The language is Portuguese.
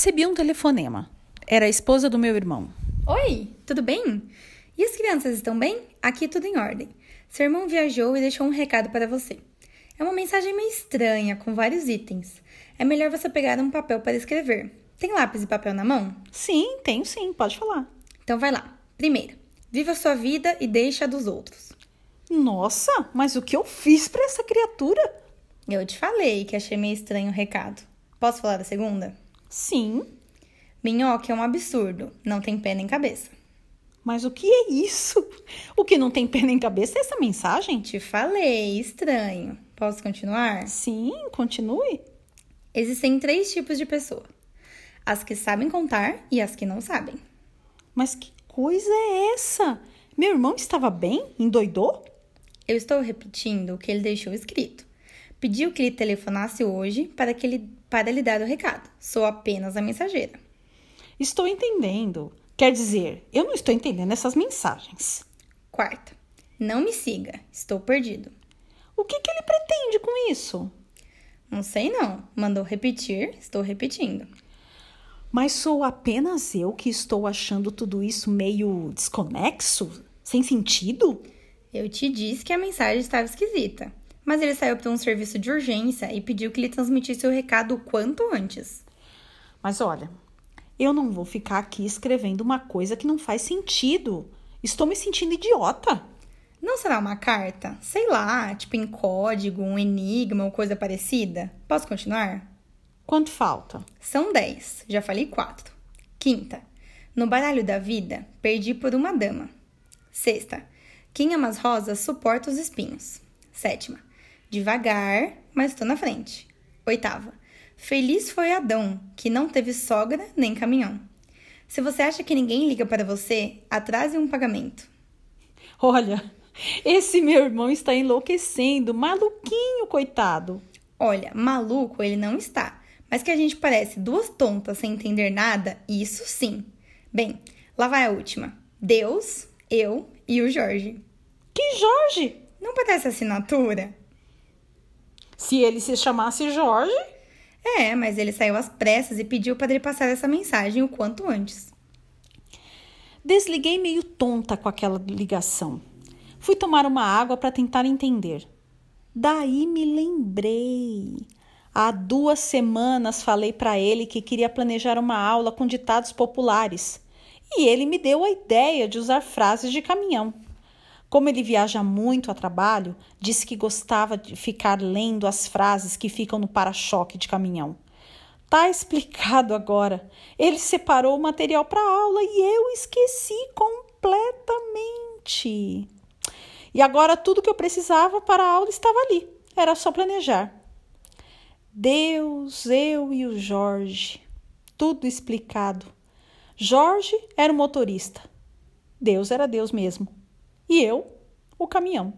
Recebi um telefonema. Era a esposa do meu irmão. Oi, tudo bem? E as crianças estão bem? Aqui tudo em ordem. Seu irmão viajou e deixou um recado para você. É uma mensagem meio estranha, com vários itens. É melhor você pegar um papel para escrever. Tem lápis e papel na mão? Sim, tenho sim, pode falar. Então vai lá. Primeiro, viva sua vida e deixe a dos outros. Nossa, mas o que eu fiz para essa criatura? Eu te falei que achei meio estranho o recado. Posso falar da segunda? Sim. Minhoca é um absurdo, não tem pé nem cabeça. Mas o que é isso? O que não tem pé nem cabeça é essa mensagem? Te falei, estranho. Posso continuar? Sim, continue. Existem três tipos de pessoa: as que sabem contar e as que não sabem. Mas que coisa é essa? Meu irmão estava bem? Endoidou? Eu estou repetindo o que ele deixou escrito. Pediu que lhe telefonasse hoje para, que ele, para lhe dar o recado. Sou apenas a mensageira. Estou entendendo. Quer dizer, eu não estou entendendo essas mensagens. Quarta, não me siga, estou perdido. O que, que ele pretende com isso? Não sei não. Mandou repetir, estou repetindo. Mas sou apenas eu que estou achando tudo isso meio desconexo? Sem sentido? Eu te disse que a mensagem estava esquisita, mas ele saiu para um serviço de urgência e pediu que lhe transmitisse o recado o quanto antes. Mas olha, eu não vou ficar aqui escrevendo uma coisa que não faz sentido. Estou me sentindo idiota. Não será uma carta? Sei lá, tipo em código, um enigma ou coisa parecida? Posso continuar? Quanto falta? São dez, já falei quatro. Quinta, no baralho da vida, perdi por uma dama. Sexta, quem ama as rosas suporta os espinhos. Sétima, devagar, mas estou na frente. Oitava, feliz foi Adão, que não teve sogra nem caminhão. Se você acha que ninguém liga para você, atrase um pagamento. Olha, esse meu irmão está enlouquecendo, maluquinho, coitado. Olha, maluco ele não está, mas que a gente parece duas tontas sem entender nada, isso sim. Bem, lá vai a última. Deus, eu e o Jorge. Que Jorge? Não parece assinatura? Se ele se chamasse Jorge? É, mas ele saiu às pressas e pediu para ele passar essa mensagem o quanto antes. Desliguei meio tonta com aquela ligação. Fui tomar uma água para tentar entender. Daí me lembrei. Há duas semanas falei para ele que queria planejar uma aula com ditados populares e ele me deu a ideia de usar frases de caminhão. Como ele viaja muito a trabalho, disse que gostava de ficar lendo as frases que ficam no para-choque de caminhão. Tá explicado agora. Ele separou o material para aula e eu esqueci completamente. E agora tudo que eu precisava para a aula estava ali. Era só planejar. Deus, eu e o Jorge. Tudo explicado. Jorge era o motorista. Deus era Deus mesmo. E eu, o caminhão.